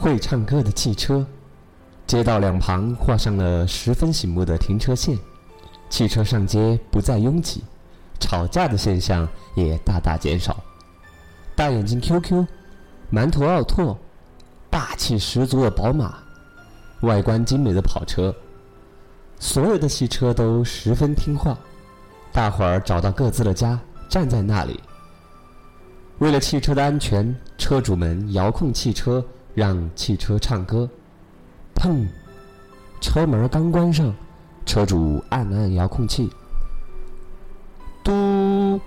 会唱歌的汽车。街道两旁画上了十分醒目的停车线，汽车上街不再拥挤，吵架的现象也大大减少。大眼睛 QQ，馒头奥拓，霸气十足的宝马，外观精美的跑车，所有的汽车都十分听话。大伙儿找到各自的家，站在那里。为了汽车的安全，车主们遥控汽车，让汽车唱歌。砰！车门刚关上，车主按了按遥控器。嘟！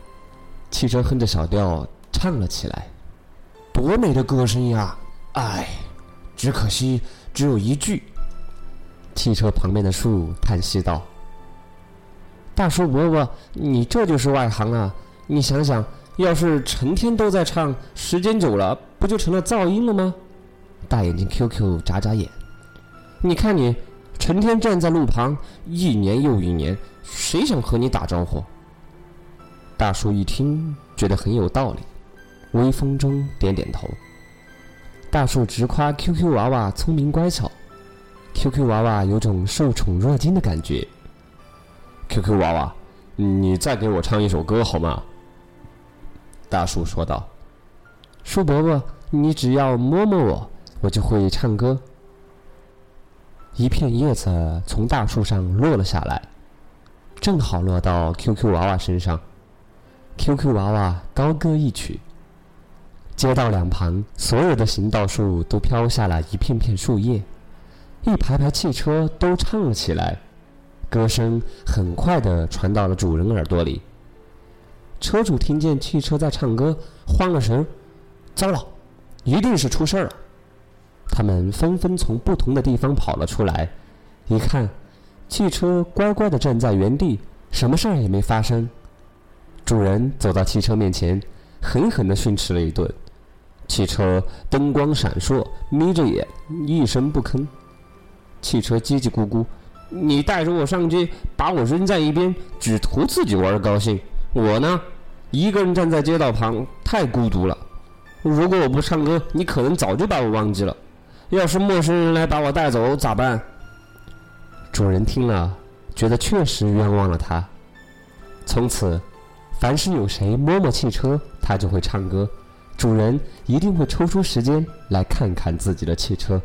汽车哼着小调唱了起来。多美的歌声呀！唉，只可惜只有一句。汽车旁边的树叹息道：“大叔伯伯，你这就是外行啊！你想想，要是成天都在唱，时间久了，不就成了噪音了吗？”大眼睛 QQ 眨眨眼。你看你，成天站在路旁，一年又一年，谁想和你打招呼？大叔一听，觉得很有道理，微风中点点头。大树直夸 QQ 娃娃聪明乖巧，QQ 娃娃有种受宠若惊的感觉。QQ 娃娃，你再给我唱一首歌好吗？大树说道。树伯伯，你只要摸摸我，我就会唱歌。一片叶子从大树上落了下来，正好落到 QQ 娃娃身上。QQ 娃娃高歌一曲，街道两旁所有的行道树都飘下了一片片树叶，一排排汽车都唱了起来，歌声很快的传到了主人耳朵里。车主听见汽车在唱歌，慌了神，糟了，一定是出事儿了。他们纷纷从不同的地方跑了出来，一看，汽车乖乖地站在原地，什么事儿也没发生。主人走到汽车面前，狠狠地训斥了一顿。汽车灯光闪烁，眯着眼，一声不吭。汽车叽叽咕咕：“你带着我上街，把我扔在一边，只图自己玩的高兴。我呢，一个人站在街道旁，太孤独了。如果我不唱歌，你可能早就把我忘记了。”要是陌生人来把我带走咋办？主人听了，觉得确实冤枉了他。从此，凡是有谁摸摸汽车，他就会唱歌。主人一定会抽出时间来看看自己的汽车。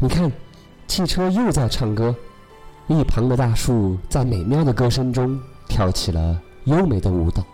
你看，汽车又在唱歌，一旁的大树在美妙的歌声中跳起了优美的舞蹈。